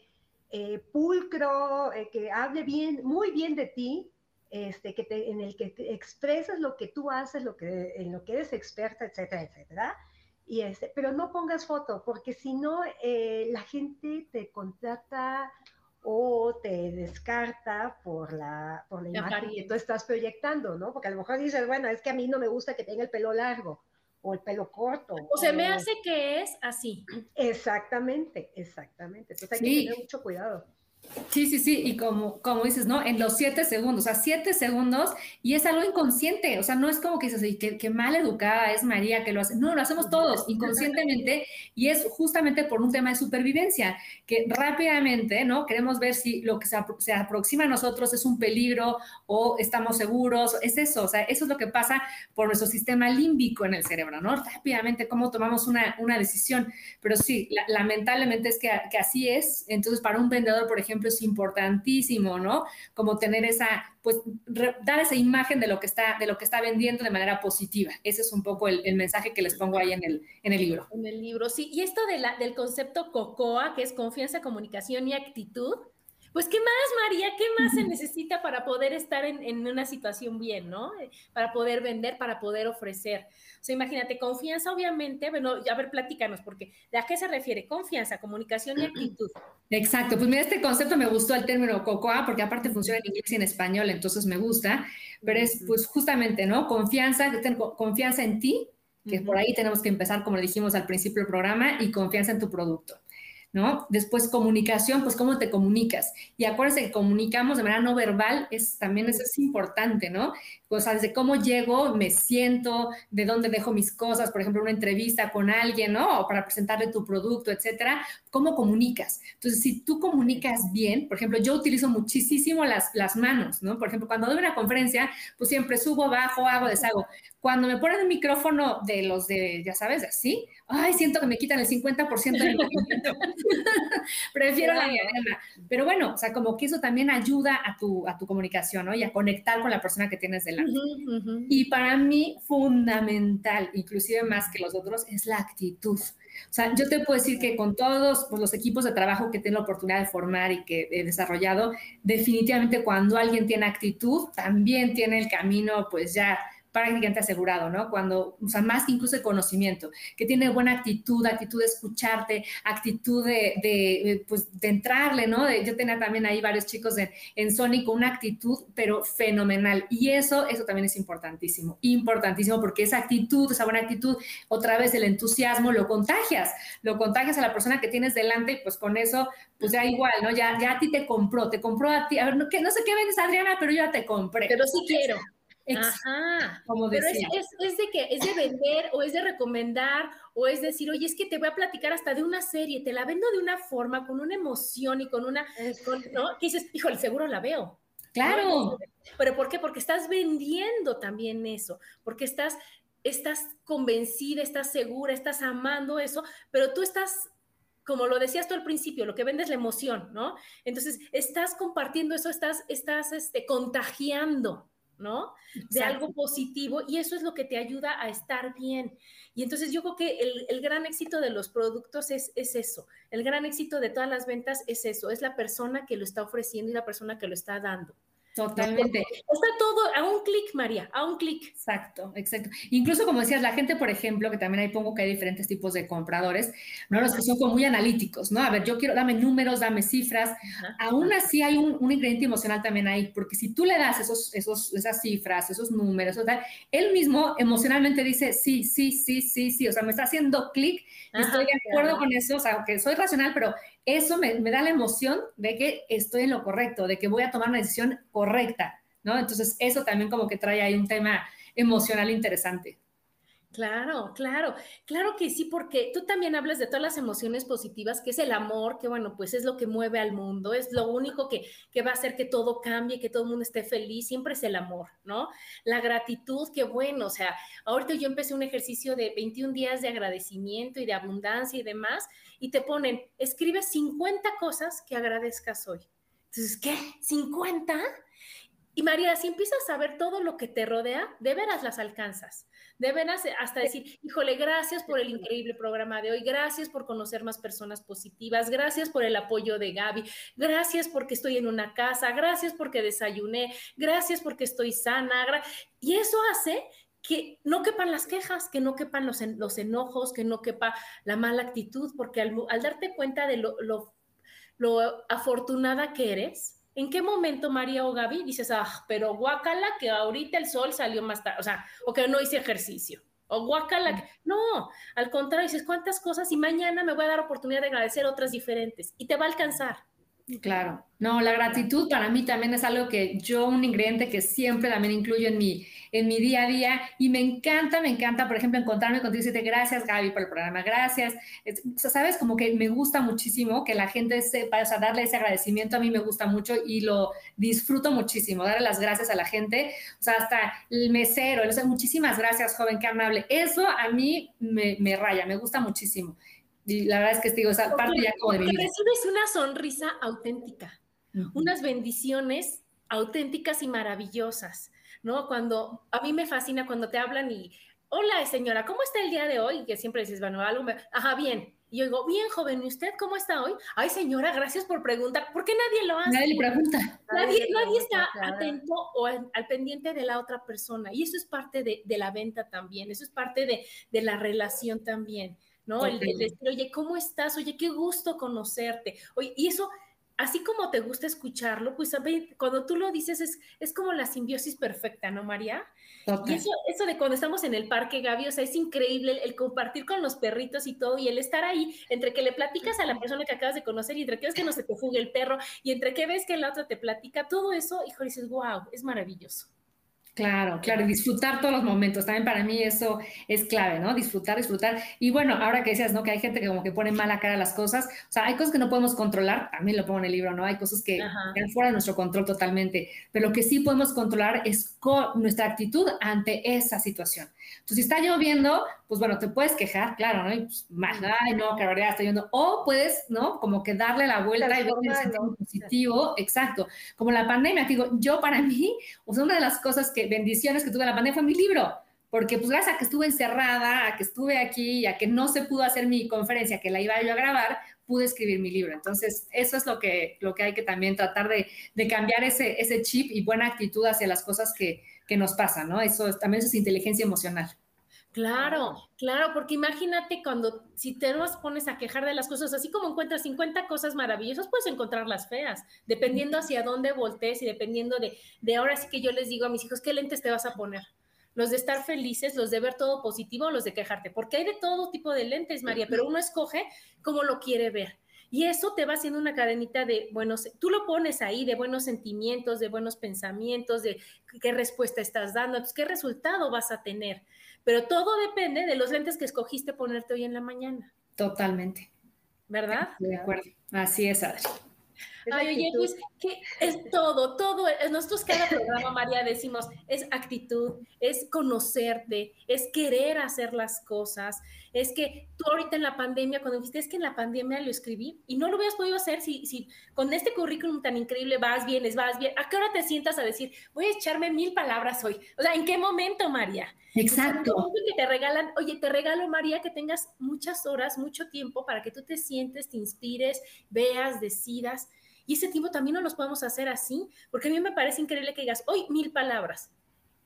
eh, pulcro, eh, que hable bien, muy bien de ti, este, que te, en el que te expresas lo que tú haces, lo que, en lo que eres experta, etcétera, etcétera. Y este, pero no pongas foto, porque si no, eh, la gente te contrata o te descarta por la, por la imagen que tú estás proyectando, ¿no? Porque a lo mejor dices, bueno, es que a mí no me gusta que tenga el pelo largo o el pelo corto. O se me hace que es así. Exactamente, exactamente. Entonces hay que tener mucho cuidado. Sí, sí, sí, y como, como dices, ¿no? En los siete segundos, o sea, siete segundos, y es algo inconsciente, o sea, no es como que dices, qué, qué mal educada es María que lo hace, no, lo hacemos todos inconscientemente, y es justamente por un tema de supervivencia, que rápidamente, ¿no? Queremos ver si lo que se, se aproxima a nosotros es un peligro o estamos seguros, es eso, o sea, eso es lo que pasa por nuestro sistema límbico en el cerebro, ¿no? Rápidamente, cómo tomamos una, una decisión, pero sí, lamentablemente es que, que así es, entonces para un vendedor, por ejemplo, es importantísimo, ¿no? Como tener esa, pues, dar esa imagen de lo que está, de lo que está vendiendo de manera positiva. Ese es un poco el, mensaje que les pongo ahí en el, en el libro. En el libro, sí. Y esto de la, del concepto COCOA, que es confianza, comunicación y actitud, pues, ¿qué más, María? ¿Qué más se necesita para poder estar en, una situación bien, ¿no? Para poder vender, para poder ofrecer. O sea, imagínate, confianza, obviamente, bueno, a ver, platícanos, porque ¿a qué se refiere? Confianza, comunicación y actitud. Exacto, pues mira, este concepto me gustó el término COCOA, porque aparte funciona en inglés y en español, entonces me gusta, pero es pues justamente, ¿no? Confianza, confianza en ti, que por ahí tenemos que empezar, como dijimos al principio del programa, y confianza en tu producto. ¿No? Después comunicación, pues cómo te comunicas. Y acuérdense que comunicamos de manera no verbal, es, también eso es importante, ¿no? O sea, desde cómo llego, me siento, de dónde dejo mis cosas, por ejemplo, una entrevista con alguien, ¿no? O para presentarle tu producto, etcétera. ¿Cómo comunicas? Entonces, si tú comunicas bien, por ejemplo, yo utilizo muchísimo las, las manos, ¿no? Por ejemplo, cuando doy una conferencia, pues siempre subo, bajo, hago, deshago. Cuando me ponen el micrófono de los de, ya sabes, así, ay, siento que me quitan el 50% del movimiento. Prefiero la diadema. Pero bueno, o sea, como que eso también ayuda a tu, a tu comunicación, ¿no? Y a conectar con la persona que tienes delante. Y para mí, fundamental, inclusive más que los otros, es la actitud. O sea, yo te puedo decir que con todos pues, los equipos de trabajo que tengo la oportunidad de formar y que he desarrollado, definitivamente cuando alguien tiene actitud, también tiene el camino, pues ya prácticamente asegurado, ¿no? Cuando, o sea, más que incluso el conocimiento, que tiene buena actitud, actitud de escucharte, actitud de, de pues, de entrarle, ¿no? yo tenía también ahí varios chicos en, en Sony con una actitud, pero fenomenal. Y eso, eso también es importantísimo, importantísimo, porque esa actitud, esa buena actitud, otra vez el entusiasmo, lo contagias, lo contagias a la persona que tienes delante pues con eso, pues ya igual, ¿no? Ya, ya a ti te compró, te compró a ti, a ver, no, no sé qué vendes, Adriana, pero yo ya te compré. Pero sí quiero. Ajá. Como Pero es, es, de que es de vender o es de recomendar o es decir, oye, es que te voy a platicar hasta de una serie, te la vendo de una forma, con una emoción y con una, ¿no? Que dices, híjole, seguro la veo. Claro. Pero ¿por qué? Porque estás vendiendo también eso, porque estás, estás convencida, estás segura, estás amando eso, pero tú estás como lo decías tú al principio, lo que vende es la emoción, ¿no? Entonces, estás compartiendo eso, estás, estás este, contagiando, ¿no? De algo positivo y eso es lo que te ayuda a estar bien. Y entonces yo creo que el, gran éxito de los productos es, es, eso, el gran éxito de todas las ventas es eso, es la persona que lo está ofreciendo y la persona que lo está dando. Totalmente. Está todo a un clic, María, a un clic. Exacto, exacto. Incluso como decías, la gente, por ejemplo, que también ahí pongo que hay diferentes tipos de compradores, ¿no? Los que son como muy analíticos, ¿no? A ver, yo quiero, dame números, dame cifras. Aún así hay un, un, ingrediente emocional también ahí, porque si tú le das esos, esos, esas cifras, esos números, o tal, él mismo emocionalmente dice, sí, sí, sí, sí, sí, o sea, me está haciendo clic, estoy de acuerdo con eso, o sea, que soy racional, pero eso me, da la emoción de que estoy en lo correcto, de que voy a tomar una decisión correcta, ¿no? Entonces, eso también como que trae ahí un tema emocional interesante. Claro, claro, claro que sí, porque tú también hablas de todas las emociones positivas, que es el amor, que bueno, pues es lo que mueve al mundo, es lo único que, que, va a hacer que todo cambie, que todo el mundo esté feliz, siempre es el amor, ¿no? La gratitud, que bueno, o sea, ahorita yo empecé un ejercicio de 21 días de agradecimiento y de abundancia y demás, y te ponen, escribe 50 cosas que agradezcas hoy. Entonces, ¿qué? ¿50? y María, si empiezas a ver todo lo que te rodea, de veras las alcanzas. De veras hasta decir, híjole, gracias por el increíble programa de hoy, gracias por conocer más personas positivas, gracias por el apoyo de Gaby, gracias porque estoy en una casa, gracias porque desayuné, gracias porque estoy sana. Y eso hace que no quepan las quejas, que no quepan los, los enojos, que no quepa la mala actitud, porque al, darte cuenta de lo, lo, lo afortunada que eres, ¿En qué momento, María o Gaby, dices, ah, pero guácala que ahorita el sol salió más tarde, o sea, o que no hice ejercicio? O guácala, que... no, al contrario, dices cuántas cosas y mañana me voy a dar oportunidad de agradecer otras diferentes y te va a alcanzar. Claro, no, la gratitud para mí también es algo que yo, un ingrediente que siempre también incluyo en mi, en mi día a día y me encanta, me encanta, por ejemplo, encontrarme contigo y decirte gracias Gaby por el programa, gracias. o sea, sabes, como que me gusta muchísimo que la gente sepa, o sea, darle ese agradecimiento a mí me gusta mucho y lo disfruto muchísimo, darle las gracias a la gente, o sea, hasta el mesero, o sea, muchísimas gracias, joven, qué amable. Eso a mí me, me raya, me gusta muchísimo. Y la verdad es que digo, esa parte ya como de mi recibes una sonrisa auténtica, unas bendiciones auténticas y maravillosas, ¿no? Cuando a mí me fascina cuando te hablan y, hola señora, ¿cómo está el día de hoy? Y que siempre dices, bueno, algo, me... ajá, bien. Y yo digo, bien, joven, ¿y usted cómo está hoy? Ay, señora, gracias por preguntar. ¿Por qué nadie lo hace? Nadie le pregunta. Nadie, nadie está atento o al, pendiente de la otra persona. Y eso es parte de, de la venta también, eso es parte de, de la relación también. ¿No? El, decir, oye, ¿cómo estás? Oye, qué gusto conocerte. Oye, y eso, así como te gusta escucharlo, pues cuando tú lo dices es, es como la simbiosis perfecta, ¿no, María? Y eso, eso de cuando estamos en el parque, Gaby, o sea, es increíble el, compartir con los perritos y todo, y el estar ahí, entre que le platicas a la persona que acabas de conocer, y entre que ves que no se te fugue el perro, y entre que ves que la otra te platica, todo eso, hijo, dices, wow, es maravilloso. Claro, claro, y disfrutar todos los momentos. También para mí eso es clave, ¿no? Disfrutar, disfrutar. Y bueno, ahora que decías, ¿no? Que hay gente que como que pone mala cara a las cosas. O sea, hay cosas que no podemos controlar, también lo pongo en el libro, ¿no? Hay cosas que están fuera de nuestro control totalmente. Pero lo que sí podemos controlar es con nuestra actitud ante esa situación. Entonces, si está lloviendo, pues bueno, te puedes quejar, claro, ¿no? Y pues, más, ay, no, que verdad está lloviendo. O puedes, ¿no? Como que darle la vuelta y ver el positivo. Exacto. Como la pandemia, digo, yo para mí, o sea, una de las cosas que bendiciones que tuve la pandemia fue mi libro, porque pues gracias a que estuve encerrada, a que estuve aquí, a que no se pudo hacer mi conferencia, que la iba yo a grabar, pude escribir mi libro. Entonces, eso es lo que, lo que hay que también tratar de, de cambiar ese, ese chip y buena actitud hacia las cosas que, que nos pasan, ¿no? Eso también es inteligencia emocional. Claro, claro, porque imagínate cuando si te vas pones a quejar de las cosas, así como encuentras 50 cosas maravillosas, puedes encontrar las feas, dependiendo hacia dónde voltees y dependiendo de, de ahora sí que yo les digo a mis hijos, ¿qué lentes te vas a poner? Los de estar felices, los de ver todo positivo o los de quejarte, porque hay de todo tipo de lentes, María, pero uno escoge cómo lo quiere ver. Y eso te va haciendo una cadenita de buenos, tú lo pones ahí, de buenos sentimientos, de buenos pensamientos, de qué respuesta estás dando, qué resultado vas a tener. Pero todo depende de los lentes que escogiste ponerte hoy en la mañana. Totalmente. ¿Verdad? De acuerdo. Así es, Adri. Ay, oye, pues que es todo, todo. Nosotros cada programa, María, decimos, es actitud, es conocerte, es querer hacer las cosas. Es que tú ahorita en la pandemia, cuando dijiste, es que en la pandemia lo escribí y no lo hubieras podido hacer si, si con este currículum tan increíble vas, vienes, vas bien. ¿A qué hora te sientas a decir, voy a echarme mil palabras hoy? O sea, ¿en qué momento, María? Exacto. que te regalan, oye, te regalo, María, que tengas muchas horas, mucho tiempo para que tú te sientes, te inspires, veas, decidas. Y ese tiempo también no los podemos hacer así, porque a mí me parece increíble que digas, hoy mil palabras,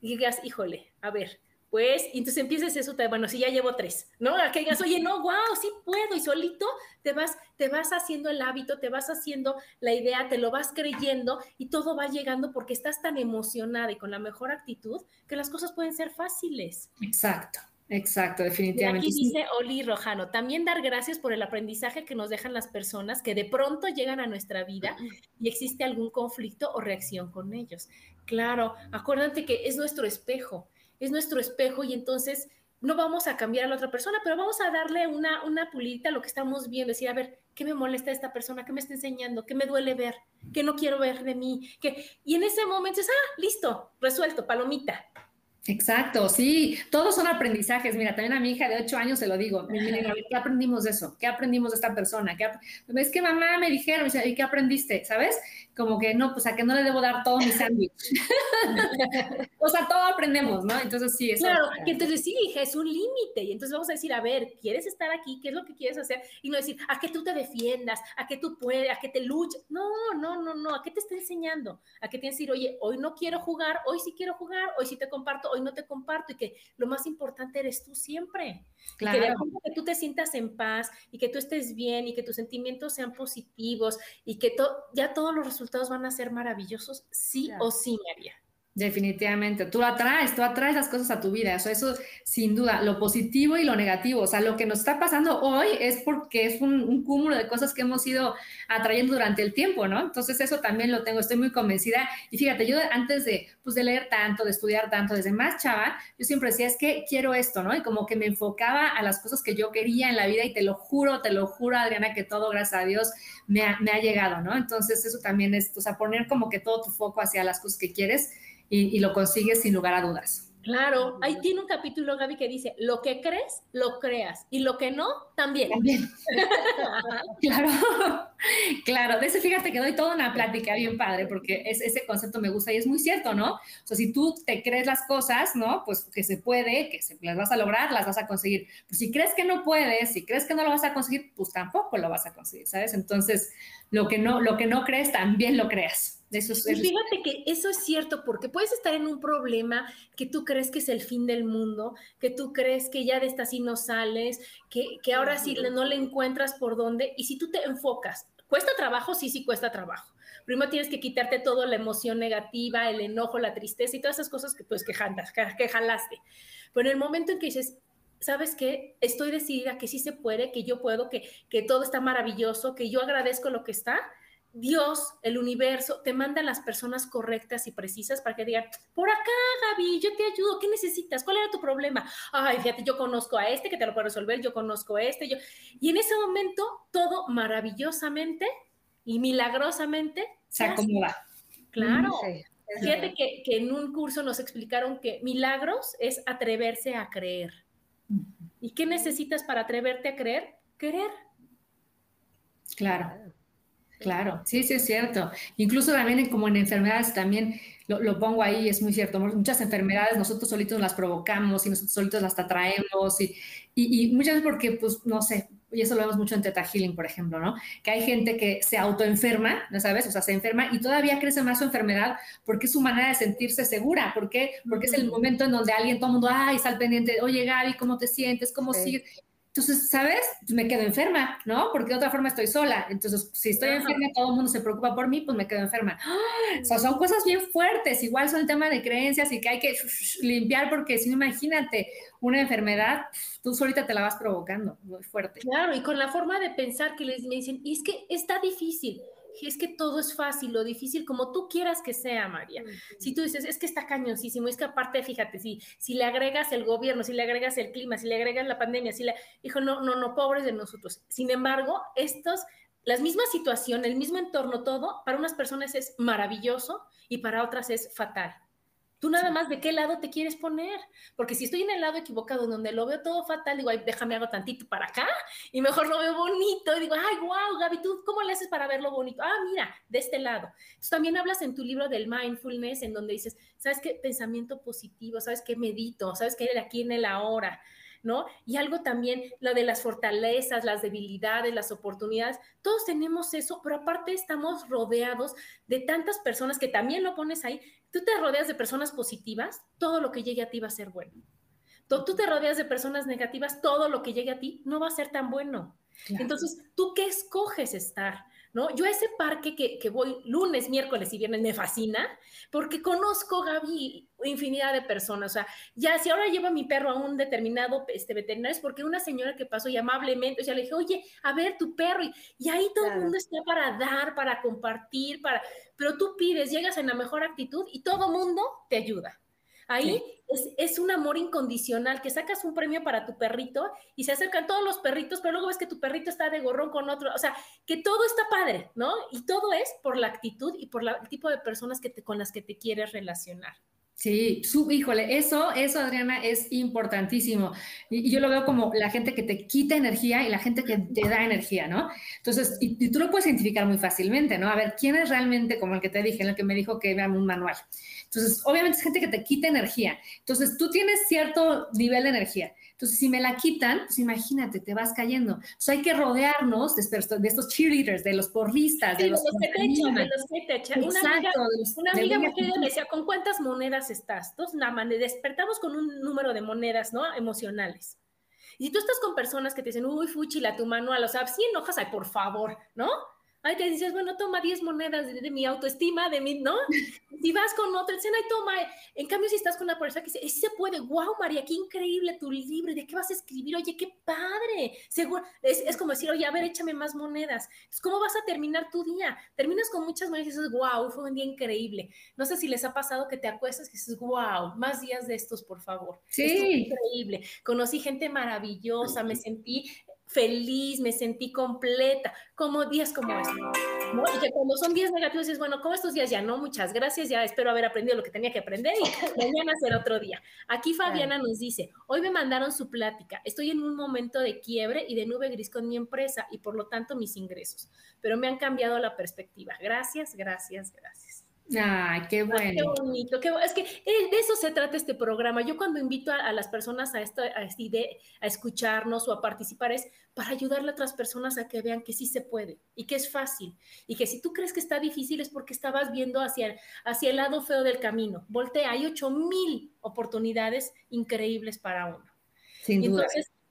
y digas, híjole, a ver, pues, y entonces empieces eso, bueno, si ya llevo tres, ¿no? A que digas, oye, no, wow, sí puedo, y solito te vas, te vas haciendo el hábito, te vas haciendo la idea, te lo vas creyendo, y todo va llegando porque estás tan emocionada y con la mejor actitud que las cosas pueden ser fáciles. Exacto. Exacto, definitivamente. Y aquí dice Oli Rojano, también dar gracias por el aprendizaje que nos dejan las personas que de pronto llegan a nuestra vida y existe algún conflicto o reacción con ellos. Claro, acuérdate que es nuestro espejo, es nuestro espejo y entonces no vamos a cambiar a la otra persona, pero vamos a darle una, una pulita a lo que estamos viendo, decir, a ver, ¿qué me molesta esta persona? ¿Qué me está enseñando? ¿Qué me duele ver? ¿Qué no quiero ver de mí? ¿Qué? Y en ese momento es, ah, listo, resuelto, palomita Exacto, sí, todos son aprendizajes. Mira, también a mi hija de 8 años se lo digo. ¿Qué aprendimos de eso? ¿Qué aprendimos de esta persona? ¿Qué es que mamá me dijeron, ¿y qué aprendiste? ¿Sabes? Como que no, pues a que no le debo dar todo mi sándwich. o sea, todo aprendemos, ¿no? Entonces sí, eso. Claro, que entonces sí, hija, es un límite. Y entonces vamos a decir, a ver, ¿quieres estar aquí? ¿Qué es lo que quieres hacer? Y no decir, a que tú te defiendas, a que tú puedes, a que te luches. No, no, no, no. ¿A qué te está enseñando? A que te decir, oye, hoy no quiero jugar, hoy sí quiero jugar, hoy sí te comparto, hoy no te comparto y que lo más importante eres tú siempre. Claro. Y que, de que tú te sientas en paz y que tú estés bien y que tus sentimientos sean positivos y que ya todos los resultados van a ser maravillosos, sí o sí, María. Definitivamente, tú atraes, tú atraes las cosas a tu vida, o eso sin duda, lo positivo y lo negativo, o sea, lo que nos está pasando hoy es porque es un, cúmulo de cosas que hemos ido atrayendo durante el tiempo, ¿no? Entonces eso también lo tengo, estoy muy convencida y fíjate, yo antes de, pues, de leer tanto, de estudiar tanto, desde más chava, yo siempre decía, es que quiero esto, ¿no? Y como que me enfocaba a las cosas que yo quería en la vida y te lo juro, te lo juro, Adriana, que todo, gracias a Dios, me ha, me ha llegado, ¿no? Entonces eso también es, o sea, poner como que todo tu foco hacia las cosas que quieres y, lo consigues sin lugar a dudas. Claro, ahí tiene un capítulo, Gaby, que dice, lo que crees, lo creas, y lo que no, también. También. claro, claro. De ese, fíjate que doy toda una plática bien padre, porque ese concepto me gusta y es muy cierto, ¿no? O sea, si tú te crees las cosas, ¿no? Pues que se puede, que se, las vas a lograr, las vas a conseguir. Pues si crees que no puedes, si crees que no lo vas a conseguir, pues tampoco lo vas a conseguir, ¿sabes? Entonces, lo que no, lo que no crees, también lo creas. Eso y fíjate que eso es cierto, porque puedes estar en un problema que tú crees que es el fin del mundo, que tú crees que ya de esta sí no sales, que, que ahora sí no le encuentras por dónde, y si tú te enfocas, ¿cuesta trabajo? Sí, sí cuesta trabajo. Primero tienes que quitarte toda la emoción negativa, el enojo, la tristeza y todas esas cosas que pues que, que jalaste. Pero en el momento en que dices, ¿sabes qué? Estoy decidida que sí se puede, que yo puedo, que, que todo está maravilloso, que yo agradezco lo que está, Dios, el universo, te manda a las personas correctas y precisas para que digan, por acá, Gaby, yo te ayudo, ¿qué necesitas? ¿Cuál era tu problema? Ay, fíjate, yo conozco a este que te lo puedo resolver, yo conozco a este, yo. Y en ese momento, todo maravillosamente y milagrosamente se acomoda. Claro. fíjate que, que en un curso nos explicaron que milagros es atreverse a creer. ¿Y qué necesitas para atreverte a creer? Querer. Claro. Claro, sí, sí es cierto. Incluso también como en enfermedades también lo, pongo ahí, es muy cierto. Muchas enfermedades nosotros solitos las provocamos y nosotros solitos las atraemos y, y, muchas veces porque, pues, no sé, y eso lo vemos mucho en Teta Healing, por ejemplo, ¿no? Que hay gente que se autoenferma, ¿no sabes? O sea, se enferma y todavía crece más su enfermedad porque es su manera de sentirse segura. ¿Por qué? Porque es el momento en donde alguien, todo el mundo, ay, está al pendiente, oye, Gaby, ¿cómo te sientes? ¿Cómo sí. Entonces, ¿sabes? Me quedo enferma, ¿no? Porque de otra forma estoy sola. Entonces, si estoy enferma, todo el mundo se preocupa por mí, pues me quedo enferma. O sea, son cosas bien fuertes. Igual son el tema de creencias y que hay que limpiar porque si no, imagínate, una enfermedad, tú solita te la vas provocando, muy fuerte. Claro, y con la forma de pensar que les me dicen, y es que está difícil es que todo es fácil, lo difícil, como tú quieras que sea, María. Si tú dices, es que está cañoncísimo, es que aparte, fíjate, si, si le agregas el gobierno, si le agregas el clima, si le agregas la pandemia, si le, hijo, no, no, no, pobres de nosotros. Sin embargo, estos, las mismas situación, el mismo entorno, todo, para unas personas es maravilloso y para otras es fatal. Tú nada más de qué lado te quieres poner, porque si estoy en el lado equivocado, donde lo veo todo fatal, digo, ay, déjame hago tantito para acá y mejor lo veo bonito. Y digo, ay, wow, Gaby, ¿tú cómo le haces para verlo bonito? Ah, mira, de este lado. Entonces también hablas en tu libro del mindfulness, en donde dices, ¿sabes qué? Pensamiento positivo, ¿sabes qué? Medito, ¿sabes qué? Aquí en el ahora. ¿No? Y algo también, lo de las fortalezas, las debilidades, las oportunidades, todos tenemos eso, pero aparte estamos rodeados de tantas personas que también lo pones ahí, tú te rodeas de personas positivas, todo lo que llegue a ti va a ser bueno. Tú te rodeas de personas negativas, todo lo que llegue a ti no va a ser tan bueno. Entonces, ¿tú qué escoges estar? ¿No? Yo a ese parque que, que, voy lunes, miércoles y viernes me fascina porque conozco, Gaby, infinidad de personas. O sea, ya si ahora llevo a mi perro a un determinado este, veterinario es porque una señora que pasó y amablemente, o sea, le dije, oye, a ver tu perro. Y, y ahí todo el mundo está para dar, para compartir, para... Pero tú pides, llegas en la mejor actitud y todo el mundo te ayuda. Ahí es, un amor incondicional, que sacas un premio para tu perrito y se acercan todos los perritos, pero luego ves que tu perrito está de gorrón con otro, o sea, que todo está padre, ¿no? Y todo es por la actitud y por el tipo de personas que te, con las que te quieres relacionar. Sí, su, híjole, eso, eso, Adriana, es importantísimo. Y, yo lo veo como la gente que te quita energía y la gente que te da energía, ¿no? Entonces, y, tú lo puedes identificar muy fácilmente, ¿no? A ver, ¿quién es realmente como el que te dije, el que me dijo que vean un manual? Entonces, obviamente es gente que te quita energía. Entonces, tú tienes cierto nivel de energía. Entonces, si me la quitan, pues imagínate, te vas cayendo. Entonces, hay que rodearnos de, estos cheerleaders, de los porristas, de, los, que te echan, de los que te echan. Una amiga, una amiga me decía, ¿con cuántas monedas estás? Entonces, nada más, despertamos con un número de monedas, ¿no? Emocionales. Y si tú estás con personas que te dicen, uy, fuchila, tu manual, o sea, 100 hojas, ay, por favor, ¿no? Ay, te dices, bueno, toma 10 monedas de, mi autoestima, de mi, ¿no? Si vas con otra, dicen, ay, toma. En cambio, si estás con una persona que dice, sí se puede, wow, María, qué increíble tu libro, ¿de qué vas a escribir? Oye, qué padre. Seguro, es, es como decir, oye, a ver, échame más monedas. Entonces, ¿cómo vas a terminar tu día? Terminas con muchas monedas y dices, wow, fue un día increíble. No sé si les ha pasado que te acuestas y dices, wow, más días de estos, por favor. Sí. increíble. Conocí gente maravillosa, me sentí feliz, me sentí completa, como días como estos. ¿no? Y que cuando son días negativos dices, bueno, como estos días ya no, muchas gracias, ya espero haber aprendido lo que tenía que aprender y mañana será otro día. Aquí Fabiana nos dice, hoy me mandaron su plática, estoy en un momento de quiebre y de nube gris con mi empresa y por lo tanto mis ingresos, pero me han cambiado la perspectiva. Gracias, gracias, gracias. Ay, qué bueno. Qué bonito, qué Es que de eso se trata este programa. Yo cuando invito a, las personas a esto, a, a escucharnos o a participar es para ayudarle a otras personas a que vean que sí se puede y que es fácil y que si tú crees que está difícil es porque estabas viendo hacia, hacia el lado feo del camino. Voltea, hay ocho mil oportunidades increíbles para uno. Sin duda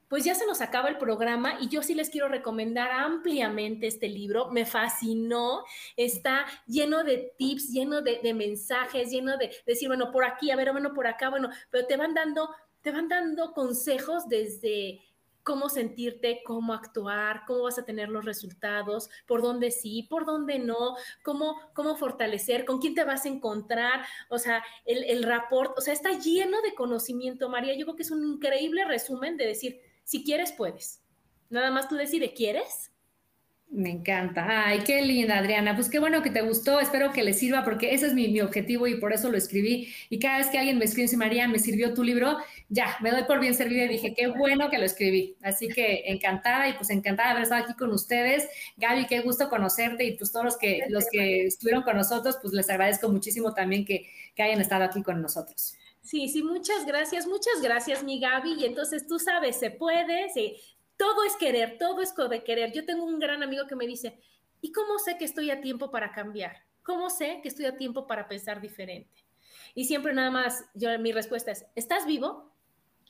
pues ya se nos acaba el programa y yo sí les quiero recomendar ampliamente este libro. Me fascinó, está lleno de tips, lleno de, mensajes, lleno de, decir, bueno, por aquí, a ver, bueno, por acá, bueno, pero te van dando, te van dando consejos desde cómo sentirte, cómo actuar, cómo vas a tener los resultados, por dónde sí, por dónde no, cómo, cómo fortalecer, con quién te vas a encontrar, o sea, el, el rapport, o sea, está lleno de conocimiento, María. Yo creo que es un increíble resumen de decir, si quieres, puedes. Nada más tú decides, ¿quieres? Me encanta. Ay, qué linda, Adriana. Pues qué bueno que te gustó. Espero que le sirva porque ese es mi, objetivo y por eso lo escribí. Y cada vez que alguien me escribe, dice, María, me sirvió tu libro, ya, me doy por bien servida y dije, qué bueno que lo escribí. Así que encantada y pues encantada de haber estado aquí con ustedes. Gaby, qué gusto conocerte y pues todos los que, los que estuvieron con nosotros, pues les agradezco muchísimo también que, que hayan estado aquí con nosotros. Sí, sí, muchas gracias, muchas gracias, mi Gaby. Y entonces tú sabes, se puede, sí, todo es querer, todo es de querer. Yo tengo un gran amigo que me dice, ¿y cómo sé que estoy a tiempo para cambiar? ¿Cómo sé que estoy a tiempo para pensar diferente? Y siempre nada más, yo mi respuesta es, ¿estás vivo?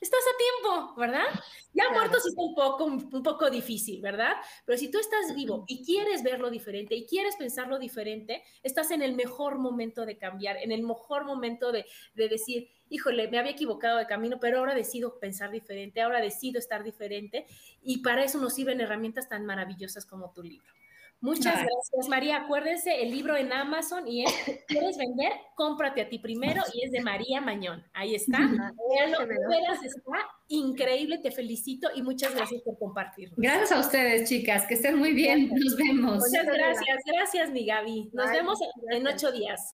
estás a tiempo, ¿verdad? Ya muerto sí está un poco, un poco difícil, ¿verdad? Pero si tú estás vivo y quieres verlo diferente y quieres pensarlo diferente, estás en el mejor momento de cambiar, en el mejor momento de, de decir, híjole, me había equivocado de camino, pero ahora decido pensar diferente, ahora decido estar diferente y para eso nos sirven herramientas tan maravillosas como tu libro. Muchas gracias, María. Acuérdense, el libro en Amazon y es, ¿quieres vender? Cómprate a ti primero y es de María Mañón. Ahí está. está increíble, te felicito y muchas gracias por compartirlo. Gracias a ustedes, chicas, que estén muy bien. Nos vemos. Muchas gracias, gracias, mi Gaby. Nos vemos en ocho días.